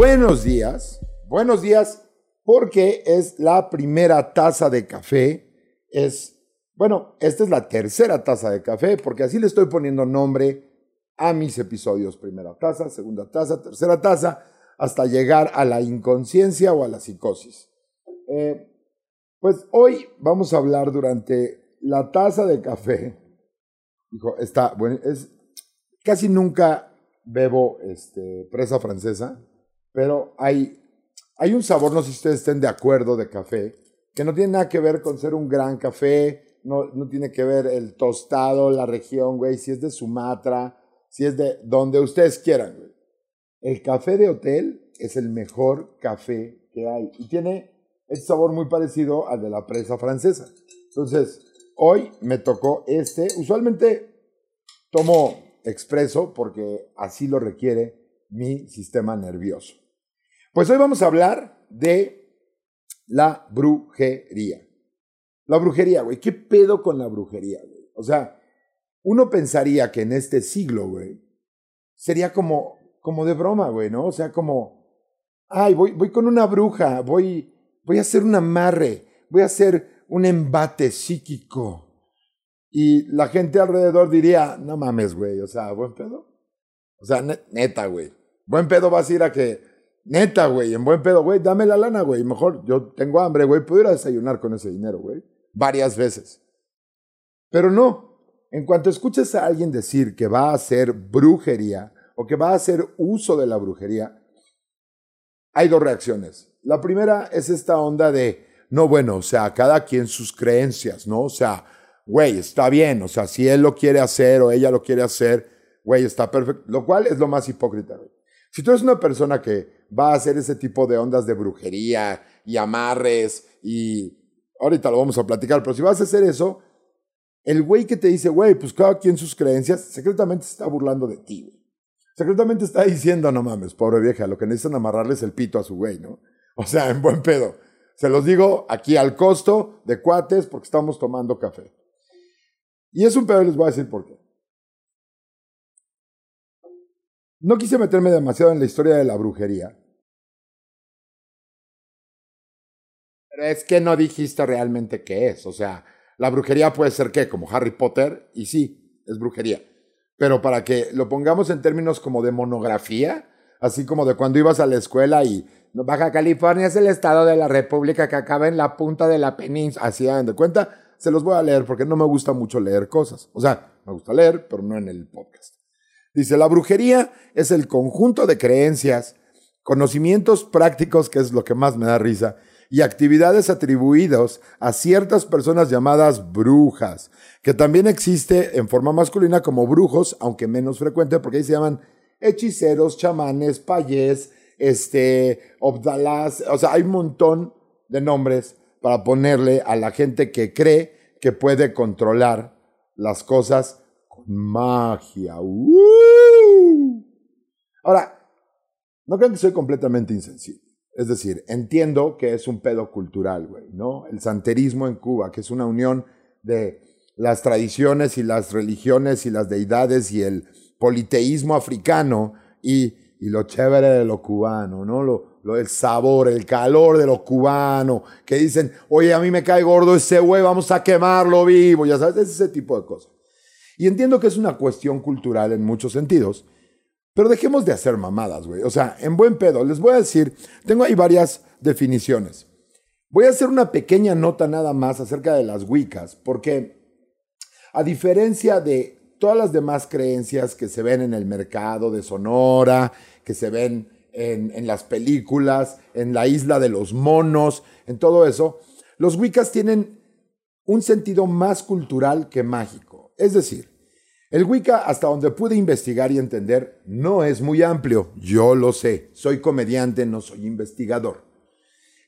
buenos días. Buenos días porque es la primera taza de café. Es, bueno, esta es la tercera taza de café porque así le estoy poniendo nombre a mis episodios. Primera taza, segunda taza, tercera taza, hasta llegar a la inconsciencia o a la psicosis. Eh, pues hoy vamos a hablar durante la taza de café. Dijo, está, bueno, es, casi nunca bebo este, presa francesa, pero hay, hay un sabor, no sé si ustedes estén de acuerdo, de café, que no tiene nada que ver con ser un gran café, no, no tiene que ver el tostado, la región, güey, si es de Sumatra, si es de donde ustedes quieran, güey. El café de hotel es el mejor café que hay y tiene este sabor muy parecido al de la presa francesa. Entonces, hoy me tocó este. Usualmente tomo expreso porque así lo requiere mi sistema nervioso. Pues hoy vamos a hablar de la brujería. La brujería, güey. ¿Qué pedo con la brujería, güey? O sea, uno pensaría que en este siglo, güey, sería como, como de broma, güey, ¿no? O sea, como, ay, voy, voy con una bruja, voy, voy a hacer un amarre, voy a hacer un embate psíquico. Y la gente alrededor diría, no mames, güey, o sea, buen pedo. O sea, neta, güey. Buen pedo vas a ir a que, neta, güey, en buen pedo, güey, dame la lana, güey. Mejor yo tengo hambre, güey, puedo ir a desayunar con ese dinero, güey. Varias veces. Pero no. En cuanto escuches a alguien decir que va a hacer brujería o que va a hacer uso de la brujería, hay dos reacciones. La primera es esta onda de, no, bueno, o sea, cada quien sus creencias, ¿no? O sea, güey, está bien, o sea, si él lo quiere hacer o ella lo quiere hacer, güey, está perfecto, lo cual es lo más hipócrita, güey. Si tú eres una persona que va a hacer ese tipo de ondas de brujería y amarres y ahorita lo vamos a platicar, pero si vas a hacer eso, el güey que te dice, güey, pues cada quien sus creencias, secretamente se está burlando de ti, güey. Secretamente está diciendo, no mames, pobre vieja, lo que necesitan amarrarles el pito a su güey, ¿no? O sea, en buen pedo. Se los digo aquí al costo de cuates porque estamos tomando café. Y es un pedo, les voy a decir por qué. No quise meterme demasiado en la historia de la brujería. Pero es que no dijiste realmente qué es. O sea, la brujería puede ser qué, como Harry Potter, y sí, es brujería. Pero para que lo pongamos en términos como de monografía, así como de cuando ibas a la escuela y Baja California es el estado de la República que acaba en la punta de la península, así hagan de cuenta, se los voy a leer porque no me gusta mucho leer cosas. O sea, me gusta leer, pero no en el podcast. Dice, la brujería es el conjunto de creencias, conocimientos prácticos, que es lo que más me da risa, y actividades atribuidos a ciertas personas llamadas brujas, que también existe en forma masculina como brujos, aunque menos frecuente porque ahí se llaman hechiceros, chamanes, payés, este, obdalás, o sea, hay un montón de nombres para ponerle a la gente que cree que puede controlar las cosas magia. ¡Uh! Ahora, no creo que soy completamente insensible. Es decir, entiendo que es un pedo cultural, güey, ¿no? El santerismo en Cuba, que es una unión de las tradiciones y las religiones y las deidades y el politeísmo africano y, y lo chévere de lo cubano, ¿no? Lo, el sabor, el calor de los cubanos, que dicen, oye, a mí me cae gordo ese güey, vamos a quemarlo vivo, ya sabes, es ese tipo de cosas. Y entiendo que es una cuestión cultural en muchos sentidos, pero dejemos de hacer mamadas, güey. O sea, en buen pedo, les voy a decir, tengo ahí varias definiciones. Voy a hacer una pequeña nota nada más acerca de las Wiccas, porque a diferencia de todas las demás creencias que se ven en el mercado de Sonora, que se ven en, las películas, en la isla de los monos, en todo eso, los Wiccas tienen un sentido más cultural que mágico. Es decir, el Wicca, hasta donde pude investigar y entender, no es muy amplio. Yo lo sé, soy comediante, no soy investigador.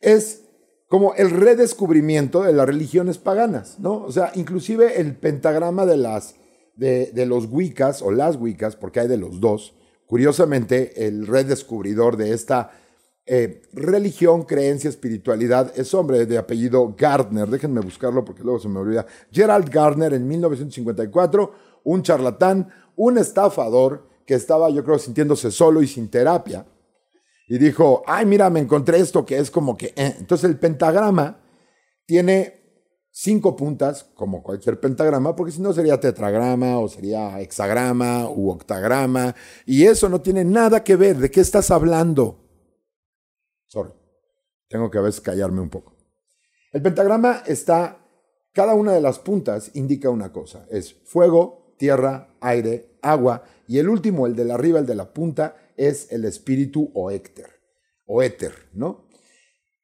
Es como el redescubrimiento de las religiones paganas, ¿no? O sea, inclusive el pentagrama de, las, de, los Wiccas o las Wiccas, porque hay de los dos, Curiosamente, el redescubridor de esta eh, religión, creencia, espiritualidad es hombre de apellido Gardner. Déjenme buscarlo porque luego se me olvida. Gerald Gardner en 1954, un charlatán, un estafador que estaba, yo creo, sintiéndose solo y sin terapia. y dijo, ay, mira, me encontré esto que es como que... eh". Entonces el pentagrama tiene cinco puntas, como cualquier pentagrama, porque si no sería tetragrama o sería hexagrama u octagrama, y eso no tiene nada que ver. ¿De qué estás hablando? Sorry, tengo que a veces callarme un poco. El pentagrama está, cada una de las puntas indica una cosa, es fuego, tierra, aire, agua, y el último, el de la arriba, el de la punta, es el espíritu o éter, o éter, ¿no?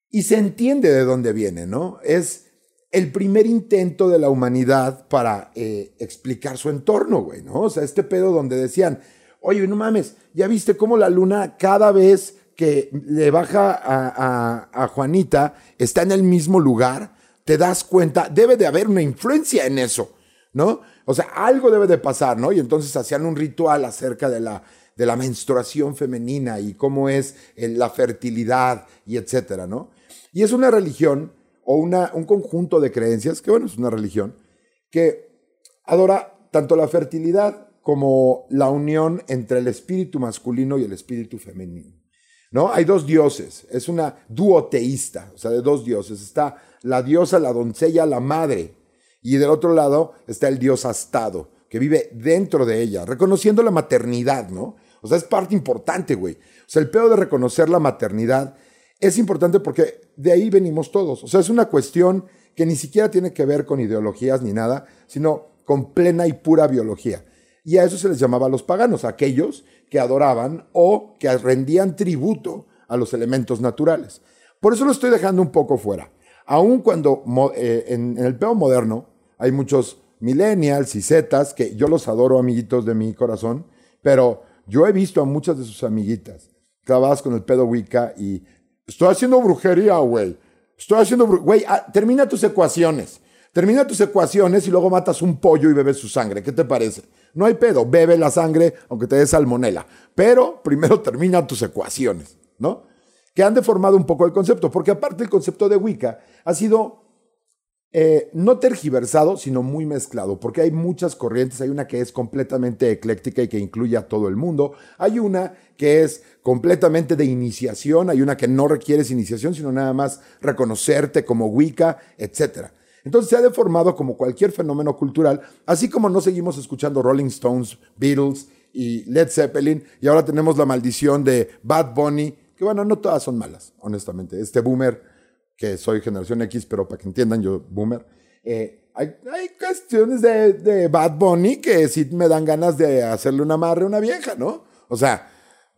Y se entiende de dónde viene, ¿no? Es el primer intento de la humanidad para eh, explicar su entorno, güey, ¿no? O sea, este pedo donde decían, oye, no mames, ¿ya viste cómo la luna cada vez que le baja a, a, a Juanita está en el mismo lugar? Te das cuenta, debe de haber una influencia en eso, ¿no? O sea, algo debe de pasar, ¿no? Y entonces hacían un ritual acerca de la, de la menstruación femenina y cómo es la fertilidad y etcétera, ¿no? Y es una religión o una, un conjunto de creencias, que bueno, es una religión, que adora tanto la fertilidad como la unión entre el espíritu masculino y el espíritu femenino. ¿No? Hay dos dioses, es una duoteísta, o sea, de dos dioses. Está la diosa, la doncella, la madre, y del otro lado está el dios astado, que vive dentro de ella, reconociendo la maternidad, ¿no? O sea, es parte importante, güey. O sea, el pedo de reconocer la maternidad es importante porque de ahí venimos todos. O sea, es una cuestión que ni siquiera tiene que ver con ideologías ni nada, sino con plena y pura biología. Y a eso se les llamaba los paganos, aquellos que adoraban o que rendían tributo a los elementos naturales. Por eso lo estoy dejando un poco fuera. Aun cuando eh, en, el pedo moderno hay muchos millennials y zetas, que yo los adoro, amiguitos de mi corazón, pero yo he visto a muchas de sus amiguitas clavadas con el pedo Wicca y Estoy haciendo brujería, güey. Estoy haciendo Güey, ah, termina tus ecuaciones. Termina tus ecuaciones y luego matas un pollo y bebes su sangre. ¿Qué te parece? No hay pedo. Bebe la sangre aunque te dé salmonela. Pero primero termina tus ecuaciones, ¿no? Que han deformado un poco el concepto. Porque aparte el concepto de Wicca ha sido eh, no tergiversado, sino muy mezclado, porque hay muchas corrientes. Hay una que es completamente ecléctica y que incluye a todo el mundo. Hay una que es completamente de iniciación. Hay una que no requieres iniciación, sino nada más reconocerte como Wicca, etc. Entonces se ha deformado como cualquier fenómeno cultural, así como no seguimos escuchando Rolling Stones, Beatles y Led Zeppelin, y ahora tenemos la maldición de Bad Bunny, que bueno, no todas son malas, honestamente. Este boomer que soy generación X, pero para que entiendan, yo boomer, eh, hay, hay, cuestiones de, de, Bad Bunny que sí me dan ganas de hacerle una amarre a una vieja, ¿no? O sea,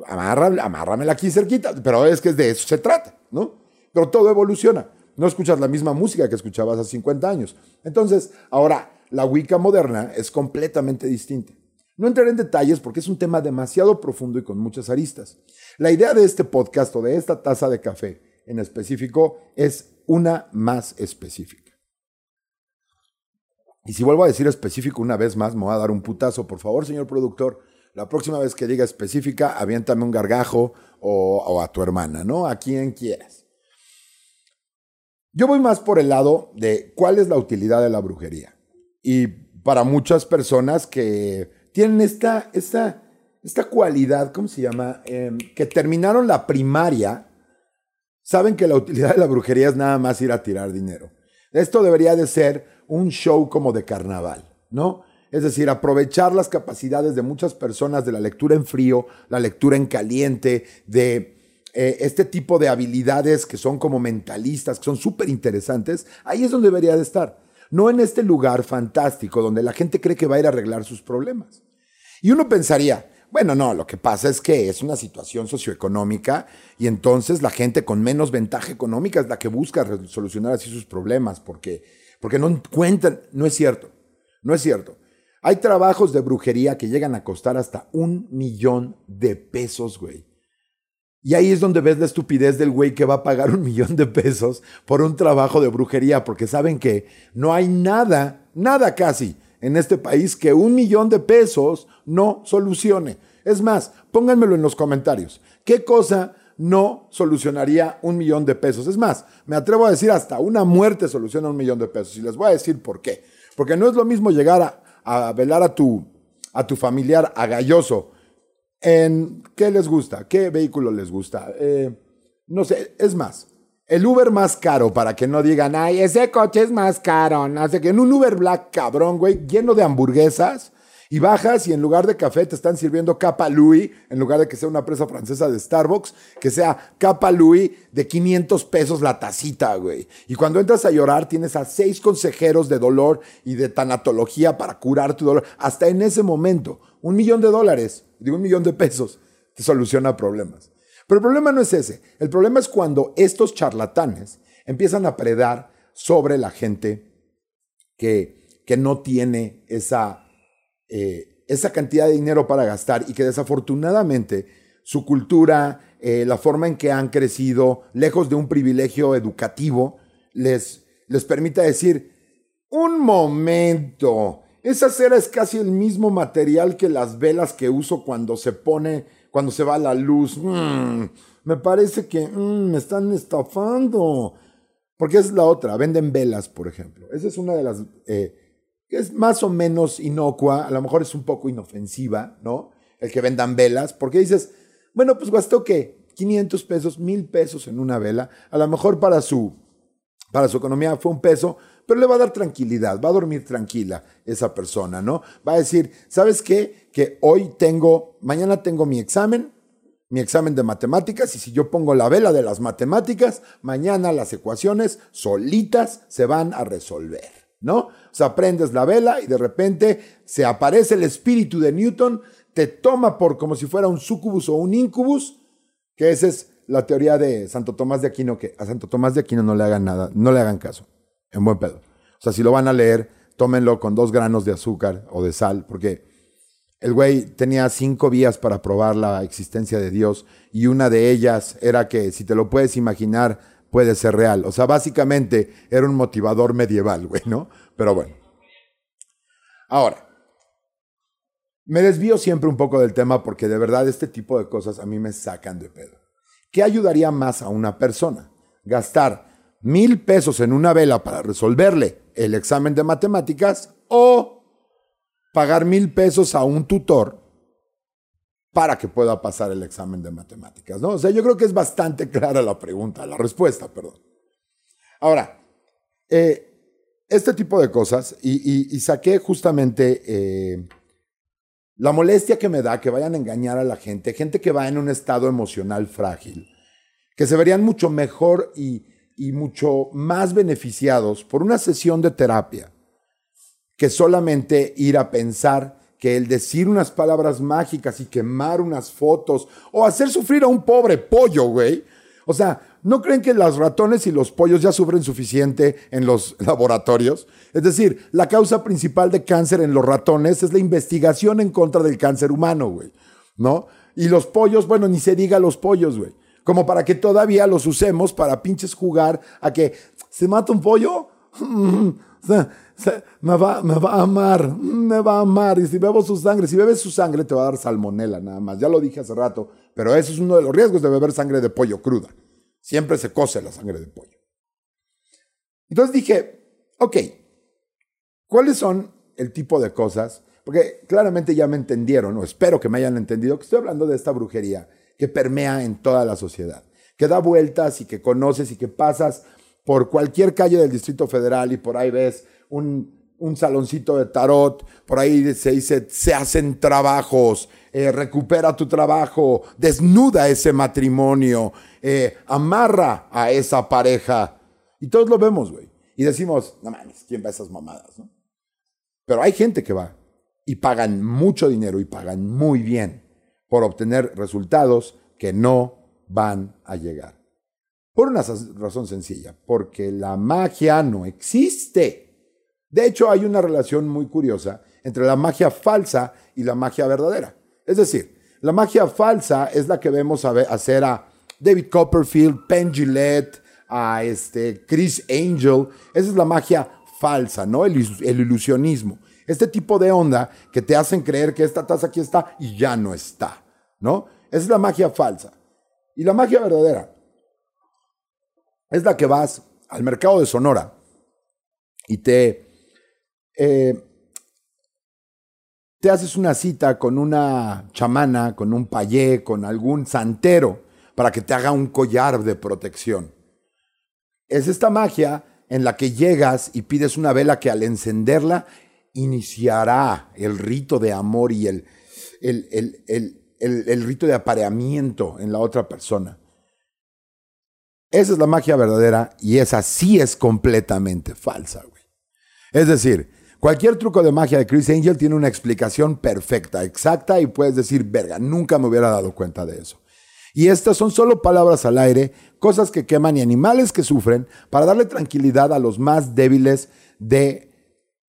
amarra, amárramela aquí cerquita, pero es que de eso se trata, ¿no? Pero todo evoluciona. No escuchas la misma música que escuchabas hace 50 años. Entonces, ahora, la Wicca moderna es completamente distinta. No entraré en detalles porque es un tema demasiado profundo y con muchas aristas. La idea de este podcast o de esta taza de café en específico es una más específica. Y si vuelvo a decir específico una vez más, me voy a dar un putazo. Por favor, señor productor, la próxima vez que diga específica, aviéntame un gargajo o, a tu hermana, ¿no? A quien quieras. Yo voy más por el lado de cuál es la utilidad de la brujería. Y para muchas personas que tienen esta, esta, esta cualidad, ¿cómo se llama? Eh, que terminaron la primaria saben que la utilidad de la brujería es nada más ir a tirar dinero. Esto debería de ser un show como de carnaval, ¿no? Es decir, aprovechar las capacidades de muchas personas de la lectura en frío, la lectura en caliente, de eh, este tipo de habilidades que son como mentalistas, que son súper interesantes, ahí es donde debería de estar. No en este lugar fantástico donde la gente cree que va a ir a arreglar sus problemas. Y uno pensaría, bueno, no, lo que pasa es que es una situación socioeconómica y entonces la gente con menos ventaja económica es la que busca solucionar así sus problemas porque, porque no encuentran, no es cierto, no es cierto. Hay trabajos de brujería que llegan a costar hasta un millón de pesos, güey. Y ahí es donde ves la estupidez del güey que va a pagar un millón de pesos por un trabajo de brujería, porque saben que no hay nada, nada casi en este país que un millón de pesos no solucione. Es más, pónganmelo en los comentarios. ¿Qué cosa no solucionaría un millón de pesos? Es más, me atrevo a decir hasta una muerte soluciona un millón de pesos. Y les voy a decir por qué. Porque no es lo mismo llegar a, velar a tu, a tu familiar agalloso en qué les gusta, qué vehículo les gusta. Eh, no sé, es más, el Uber más caro, para que no digan, ay, ese coche es más caro. No sé que en un Uber Black cabrón, güey, lleno de hamburguesas, y bajas y en lugar de café te están sirviendo capa Louis, en lugar de que sea una presa francesa de Starbucks, que sea capa Louis de 500 pesos la tacita, güey. Y cuando entras a llorar tienes a seis consejeros de dolor y de tanatología para curar tu dolor. Hasta en ese momento, un millón de dólares, digo un millón de pesos, te soluciona problemas. Pero el problema no es ese. El problema es cuando estos charlatanes empiezan a predar sobre la gente que, que no tiene esa eh, esa cantidad de dinero para gastar y que desafortunadamente su cultura, eh, la forma en que han crecido, lejos de un privilegio educativo, les, les permite decir, un momento, esa cera es casi el mismo material que las velas que uso cuando se pone, cuando se va la luz. Mm, me parece que mm, me están estafando. Porque es la otra, venden velas, por ejemplo. Esa es una de las eh, es más o menos inocua, a lo mejor es un poco inofensiva, ¿no? El que vendan velas, porque dices, bueno, pues gastó qué, 500 pesos, 1000 pesos en una vela, a lo mejor para su, para su economía fue un peso, pero le va a dar tranquilidad, va a dormir tranquila esa persona, ¿no? Va a decir, ¿sabes qué? Que hoy tengo, mañana tengo mi examen, mi examen de matemáticas y si yo pongo la vela de las matemáticas, mañana las ecuaciones solitas se van a resolver. ¿no? O sea, prendes la vela y de repente se aparece el espíritu de Newton, te toma por como si fuera un sucubus o un incubus, que esa es la teoría de Santo Tomás de Aquino, que a Santo Tomás de Aquino no le hagan nada, no le hagan caso, en buen pedo. O sea, si lo van a leer, tómenlo con dos granos de azúcar o de sal, porque el güey tenía cinco vías para probar la existencia de Dios y una de ellas era que, si te lo puedes imaginar, puede ser real. O sea, básicamente era un motivador medieval, güey, ¿no? Pero bueno. Ahora, me desvío siempre un poco del tema porque de verdad este tipo de cosas a mí me sacan de pedo. ¿Qué ayudaría más a una persona? ¿Gastar mil pesos en una vela para resolverle el examen de matemáticas o pagar mil pesos a un tutor para que pueda pasar el examen de matemáticas, ¿no? O sea, yo creo que es bastante clara la pregunta, la respuesta, perdón. Ahora, eh, este tipo de cosas, y, saqué justamente eh, la molestia que me da que vayan a engañar a la gente, gente que va en un estado emocional frágil, que se verían mucho mejor y, y mucho más beneficiados por una sesión de terapia que solamente ir a pensar que el decir unas palabras mágicas y quemar unas fotos o hacer sufrir a un pobre pollo, güey. O sea, ¿no creen que los ratones y los pollos ya sufren suficiente en los laboratorios? Es decir, la causa principal de cáncer en los ratones es la investigación en contra del cáncer humano, güey. ¿No? Y los pollos, bueno, ni se diga los pollos, güey. Como para que todavía los usemos para pinches jugar a que se mata un pollo. me va, me va a amar, me va a amar. Y si bebo su sangre, si bebes su sangre, te va a dar salmonela nada más. Ya lo dije hace rato, pero eso es uno de los riesgos de beber sangre de pollo cruda. Siempre se cose la sangre de pollo. Entonces dije, ok, ¿cuáles son el tipo de cosas? Porque claramente ya me entendieron, o espero que me hayan entendido, que estoy hablando de esta brujería que permea en toda la sociedad, que da vueltas y que conoces y que pasas por cualquier calle del Distrito Federal y por ahí ves un, saloncito de tarot, por ahí se dice, se hacen trabajos, eh, recupera tu trabajo, desnuda ese matrimonio, eh, amarra a esa pareja. Y todos lo vemos, güey. Y decimos, no mames, ¿quién va a esas mamadas? ¿no? Pero hay gente que va y pagan mucho dinero y pagan muy bien por obtener resultados que no van a llegar. Por una razón sencilla, porque la magia no existe. De hecho, hay una relación muy curiosa entre la magia falsa y la magia verdadera. Es decir, la magia falsa es la que vemos hacer a David Copperfield, Penn Gillette, a este Chris Angel. Esa es la magia falsa, ¿no? El, el ilusionismo. Este tipo de onda que te hacen creer que esta taza aquí está y ya no está, ¿no? Es la magia falsa. Y la magia verdadera es la que vas al mercado de Sonora y te eh, te haces una cita con una chamana, con un payé, con algún santero, para que te haga un collar de protección. Es esta magia en la que llegas y pides una vela que al encenderla iniciará el rito de amor y el, el, el, rito de apareamiento en la otra persona. Esa es la magia verdadera y esa sí es completamente falsa, güey. Es decir, cualquier truco de magia de Chris Angel tiene una explicación perfecta, exacta y puedes decir, verga, nunca me hubiera dado cuenta de eso. Y estas son solo palabras al aire, cosas que queman y animales que sufren para darle tranquilidad a los más débiles de,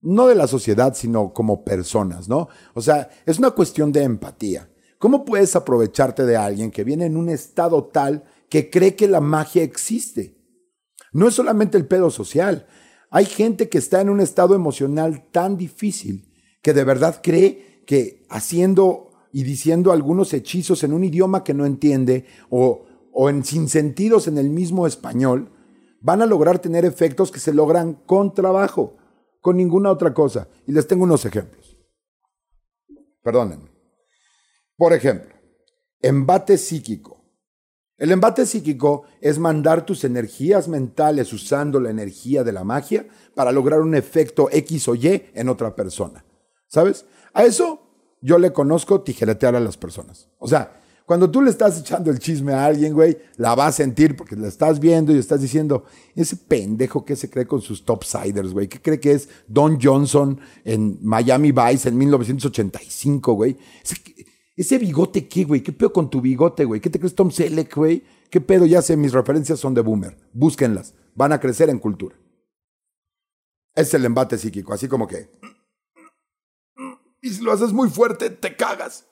no de la sociedad, sino como personas, ¿no? O sea, es una cuestión de empatía. ¿Cómo puedes aprovecharte de alguien que viene en un estado tal que cree que la magia existe? No es solamente el pedo social. Hay gente que está en un estado emocional tan difícil que de verdad cree que haciendo y diciendo algunos hechizos en un idioma que no entiende o, o en sinsentidos en el mismo español, van a lograr tener efectos que se logran con trabajo, con ninguna otra cosa. Y les tengo unos ejemplos. Perdónenme. Por ejemplo, embate psíquico. El embate psíquico es mandar tus energías mentales usando la energía de la magia para lograr un efecto X o Y en otra persona. ¿Sabes? A eso yo le conozco tijeretear a las personas. O sea, cuando tú le estás echando el chisme a alguien, güey, la va a sentir porque la estás viendo y estás diciendo, ese pendejo que se cree con sus topsiders, güey, ¿qué cree que es Don Johnson en Miami Vice en 1985, güey? Ese, bigote, ¿qué, güey? ¿Qué pedo con tu bigote, güey? ¿Qué te crees Tom Selleck, güey? ¿Qué pedo? Ya sé, mis referencias son de boomer. Búsquenlas. Van a crecer en cultura. Es el embate psíquico, así como que y si lo haces muy fuerte, te cagas.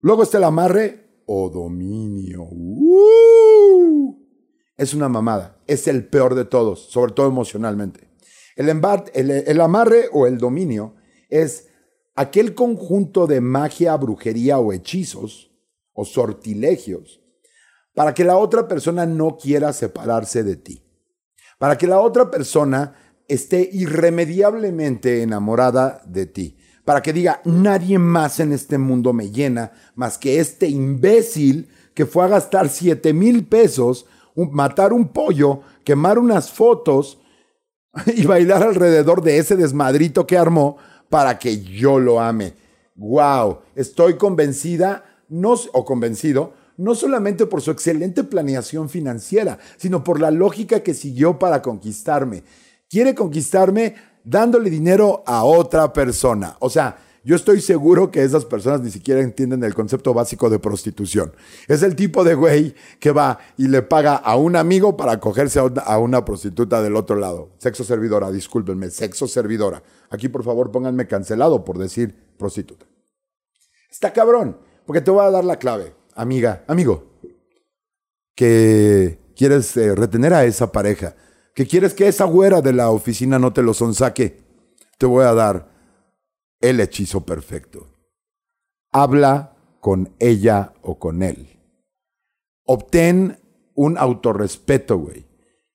Luego está el amarre o dominio. ¡Uh! Es una mamada. Es el peor de todos, sobre todo emocionalmente. El, el amarre o el dominio es aquel conjunto de magia, brujería o hechizos o sortilegios para que la otra persona no quiera separarse de ti. Para que la otra persona esté irremediablemente enamorada de ti. Para que diga, nadie más en este mundo me llena más que este imbécil que fue a gastar 7 mil pesos, matar un pollo, quemar unas fotos y bailar alrededor de ese desmadrito que armó para que yo lo ame. ¡Wow! Estoy convencida, no, o convencido, no solamente por su excelente planeación financiera, sino por la lógica que siguió para conquistarme quiere conquistarme dándole dinero a otra persona. O sea, yo estoy seguro que esas personas ni siquiera entienden el concepto básico de prostitución. Es el tipo de güey que va y le paga a un amigo para cogerse a una, prostituta del otro lado. Sexo servidora, discúlpenme, sexo servidora. Aquí por favor pónganme cancelado por decir prostituta. Está cabrón, porque te voy a dar la clave, amiga, amigo, que quieres eh, retener a esa pareja que quieres que esa güera de la oficina no te lo sonsaque, te voy a dar el hechizo perfecto. Habla con ella o con él. Obtén un autorrespeto, güey.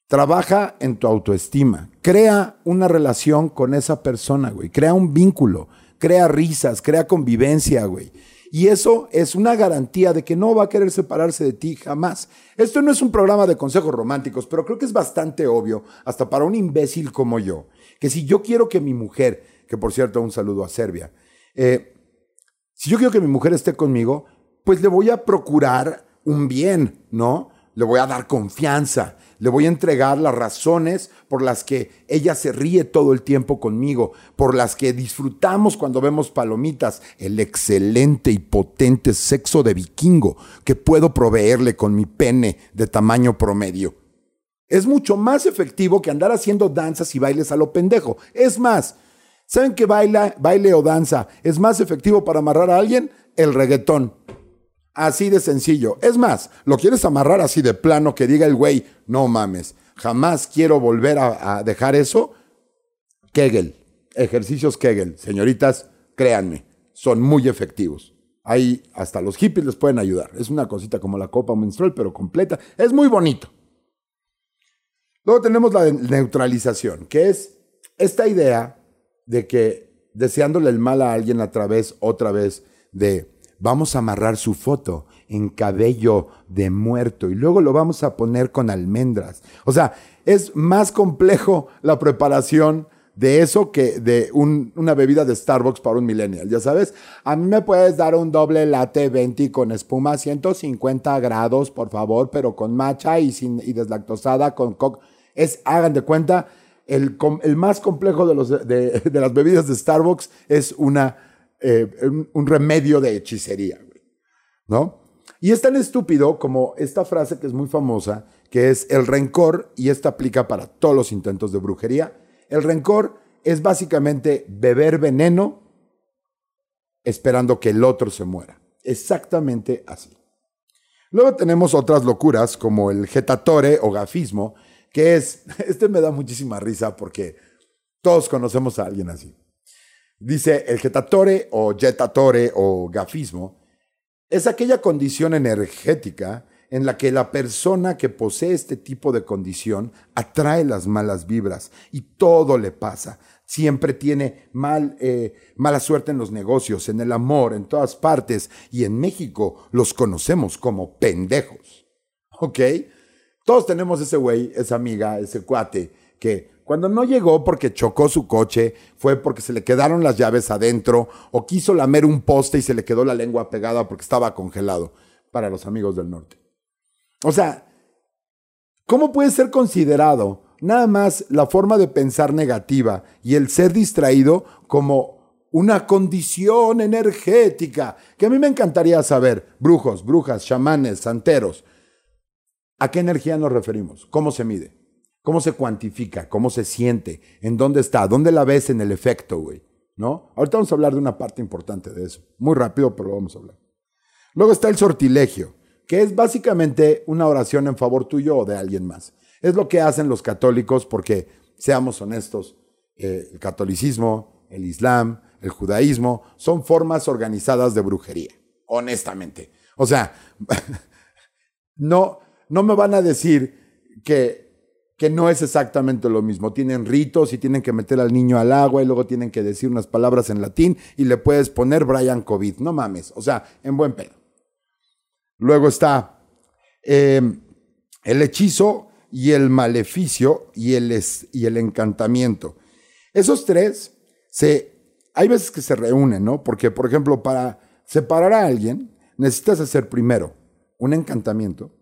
Trabaja en tu autoestima. Crea una relación con esa persona, güey. Crea un vínculo. Crea risas, crea convivencia, güey. Y eso es una garantía de que no va a querer separarse de ti jamás. Esto no es un programa de consejos románticos, pero creo que es bastante obvio, hasta para un imbécil como yo, que si yo quiero que mi mujer, que por cierto un saludo a Serbia, eh, si yo quiero que mi mujer esté conmigo, pues le voy a procurar un bien, ¿no? Le voy a dar confianza, le voy a entregar las razones por las que ella se ríe todo el tiempo conmigo, por las que disfrutamos cuando vemos palomitas, el excelente y potente sexo de vikingo que puedo proveerle con mi pene de tamaño promedio. Es mucho más efectivo que andar haciendo danzas y bailes a lo pendejo. Es más, ¿saben qué baila, baile o danza es más efectivo para amarrar a alguien? El reggaetón. Así de sencillo. Es más, lo quieres amarrar así de plano que diga el güey, no mames, jamás quiero volver a, dejar eso. Kegel, ejercicios Kegel. Señoritas, créanme, son muy efectivos. Ahí hasta los hippies les pueden ayudar. Es una cosita como la copa menstrual, pero completa. Es muy bonito. Luego tenemos la neutralización, que es esta idea de que deseándole el mal a alguien a través, otra vez, de vamos a amarrar su foto en cabello de muerto y luego lo vamos a poner con almendras. O sea, es más complejo la preparación de eso que de una bebida de Starbucks para un millennial, ya sabes. A mí me puedes dar un doble latte 20 con espuma 150 grados, por favor, pero con matcha y, sin, y deslactosada con coco. Es, hagan de cuenta, el, más complejo de, las bebidas de Starbucks es una, eh, un, remedio de hechicería, ¿no? Y es tan estúpido como esta frase que es muy famosa, que es el rencor, y esta aplica para todos los intentos de brujería. El rencor es básicamente beber veneno esperando que el otro se muera. Exactamente así. Luego tenemos otras locuras como el getatore o gafismo, que es, este me da muchísima risa porque todos conocemos a alguien así. Dice, el getatore o jetatore o gafismo es aquella condición energética en la que la persona que posee este tipo de condición atrae las malas vibras y todo le pasa. Siempre tiene mal, eh, mala suerte en los negocios, en el amor, en todas partes. Y en México los conocemos como pendejos. ¿Ok? Todos tenemos ese güey, esa amiga, ese cuate, que cuando no llegó porque chocó su coche, fue porque se le quedaron las llaves adentro o quiso lamer un poste y se le quedó la lengua pegada porque estaba congelado, para los amigos del norte. O sea, ¿cómo puede ser considerado nada más la forma de pensar negativa y el ser distraído como una condición energética? Que a mí me encantaría saber, brujos, brujas, chamanes, santeros, ¿A qué energía nos referimos? ¿Cómo se mide? ¿Cómo se cuantifica? ¿Cómo se siente? ¿En dónde está? ¿Dónde la ves en el efecto, güey? ¿No? Ahorita vamos a hablar de una parte importante de eso. Muy rápido, pero vamos a hablar. Luego está el sortilegio, que es básicamente una oración en favor tuyo o de alguien más. Es lo que hacen los católicos porque, seamos honestos, eh, el catolicismo, el islam, el judaísmo, son formas organizadas de brujería, honestamente. O sea, no, no me van a decir que, que no es exactamente lo mismo. Tienen ritos y tienen que meter al niño al agua y luego tienen que decir unas palabras en latín y le puedes poner Brian COVID. No mames, o sea, en buen pedo. Luego está em, el hechizo y el maleficio y el, y el encantamiento. Esos tres se, hay veces que se reúnen, ¿no? Porque, por ejemplo, para separar a alguien, necesitas hacer primero un encantamiento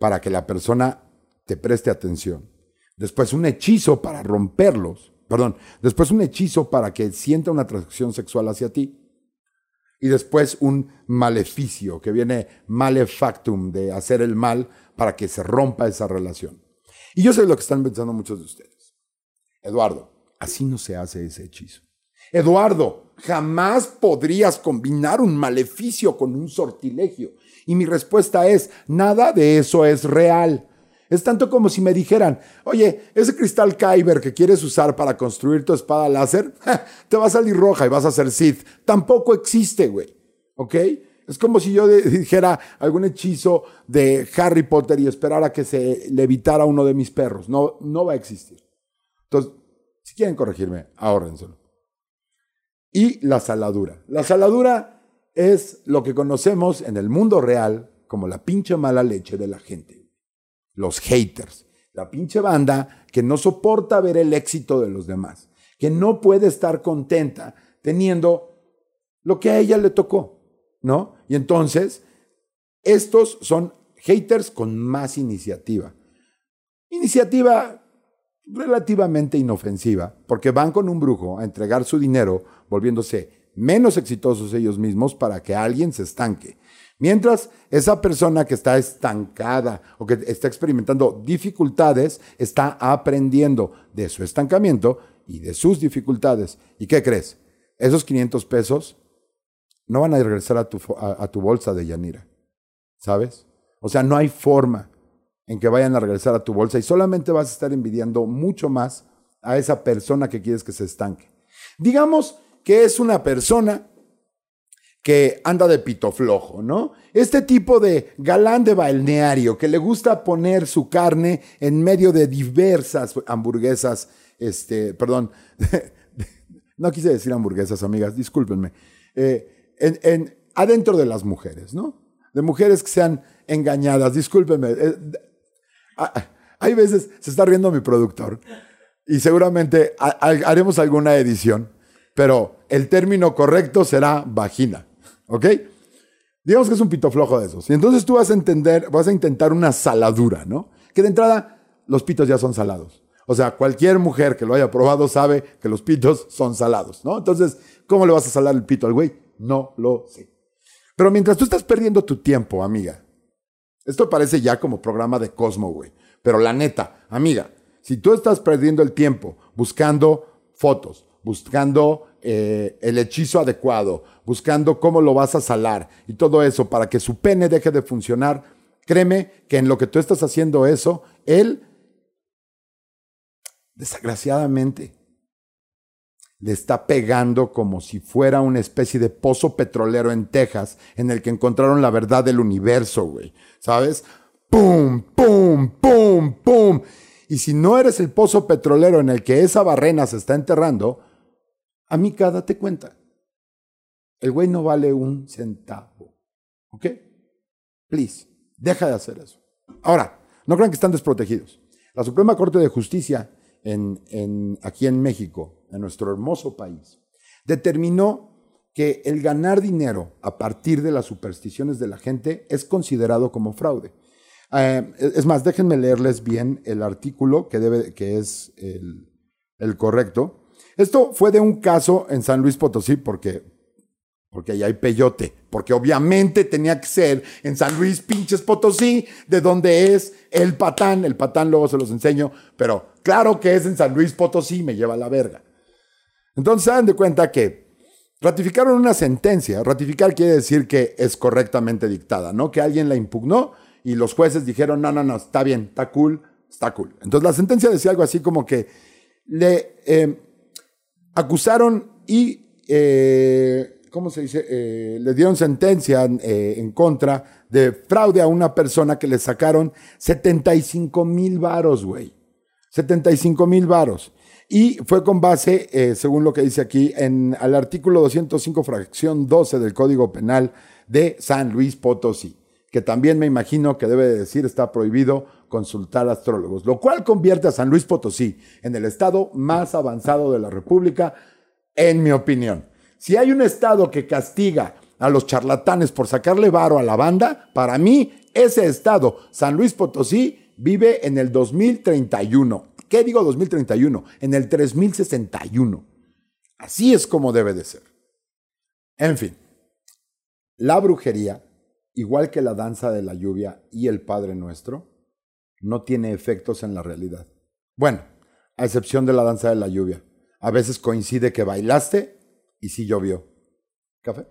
para que la persona te preste atención. Después un hechizo para romperlos. Perdón, después un hechizo para que sienta una atracción sexual hacia ti. Y después un maleficio, que viene malefactum, de hacer el mal para que se rompa esa relación. Y yo sé lo que están pensando muchos de ustedes. Eduardo, así no se hace ese hechizo. Eduardo, jamás podrías combinar un maleficio con un sortilegio. Y mi respuesta es, nada de eso es real. Es tanto como si me dijeran, oye, ese cristal Kyber que quieres usar para construir tu espada láser, te va a salir roja y vas a ser Sith. Tampoco existe, güey. ¿Ok? Es como si yo dijera algún hechizo de Harry Potter y esperara que se le evitara uno de mis perros. No, no va a existir. Entonces, si quieren corregirme, ahórrenselo. Y la saladura. La saladura es lo que conocemos en el mundo real como la pinche mala leche de la gente. Los haters. La pinche banda que no soporta ver el éxito de los demás. Que no puede estar contenta teniendo lo que a ella le tocó. ¿No? Y entonces, estos son haters con más iniciativa. Iniciativa relativamente inofensiva, porque van con un brujo a entregar su dinero, volviéndose menos exitosos ellos mismos para que alguien se estanque. Mientras esa persona que está estancada o que está experimentando dificultades está aprendiendo de su estancamiento y de sus dificultades. ¿Y qué crees? Esos 500 pesos no van a regresar a tu, a, tu bolsa de Yanira. ¿Sabes? O sea, no hay forma en que vayan a regresar a tu bolsa y solamente vas a estar envidiando mucho más a esa persona que quieres que se estanque. Digamos que es una persona que anda de pito flojo, ¿no? Este tipo de galán de balneario que le gusta poner su carne en medio de diversas hamburguesas, este, perdón, no quise decir hamburguesas, amigas, discúlpenme, eh, en, adentro de las mujeres, ¿no? De mujeres que sean engañadas, discúlpenme. Eh, ah, hay veces, se está riendo mi productor, y seguramente haremos alguna edición, pero el término correcto será vagina, ¿ok? Digamos que es un pito flojo de esos. Y entonces tú vas a entender, vas a intentar una saladura, ¿no? Que de entrada los pitos ya son salados. O sea, cualquier mujer que lo haya probado sabe que los pitos son salados, ¿no? Entonces, ¿cómo le vas a salar el pito al güey? No lo sé. Pero mientras tú estás perdiendo tu tiempo, amiga, esto parece ya como programa de Cosmo, güey. Pero la neta, amiga, si tú estás perdiendo el tiempo buscando fotos, buscando eh, el hechizo adecuado, buscando cómo lo vas a salar y todo eso para que su pene deje de funcionar, créeme que en lo que tú estás haciendo eso, él desgraciadamente, le está pegando como si fuera una especie de pozo petrolero en Texas en el que encontraron la verdad del universo, güey. ¿Sabes? ¡Pum, pum, pum, pum! Y si no eres el pozo petrolero en el que esa barrena se está enterrando, a mí date cuenta. El güey no vale un centavo. ¿Ok? Please, deja de hacer eso. Ahora, no crean que están desprotegidos. La Suprema Corte de Justicia en, aquí en México, en nuestro hermoso país, determinó que el ganar dinero a partir de las supersticiones de la gente es considerado como fraude. Eh, es más, déjenme leerles bien el artículo que, debe, que es el correcto. Esto fue de un caso en San Luis Potosí, porque porque ahí hay peyote, porque obviamente tenía que ser en San Luis Pinches Potosí, de donde es el patán, el patán luego se los enseño, pero claro que es en San Luis Potosí, me lleva la verga. Entonces se dan de cuenta que ratificaron una sentencia, ratificar quiere decir que es correctamente dictada, ¿no? Que alguien la impugnó y los jueces dijeron, no, no, no, está bien, está cool, está cool. Entonces la sentencia decía algo así como que le eh, acusaron y... Eh, ¿cómo se dice? Eh, le dieron sentencia eh, en contra de fraude a una persona que le sacaron 75 mil varos, güey. 75 mil varos. Y fue con base, eh, según lo que dice aquí, en el artículo 205, fracción 12 del Código Penal de San Luis Potosí, que también me imagino que debe decir está prohibido consultar astrólogos, lo cual convierte a San Luis Potosí en el estado más avanzado de la República, en mi opinión. Si hay un Estado que castiga a los charlatanes por sacarle varo a la banda, para mí ese Estado, San Luis Potosí, vive en el 2031. ¿Qué digo 2031? En el 3061. Así es como debe de ser. En fin, la brujería, igual que la danza de la lluvia y el Padre Nuestro, no tiene efectos en la realidad. Bueno, a excepción de la danza de la lluvia. A veces coincide que bailaste y sí llovió. ¿Café?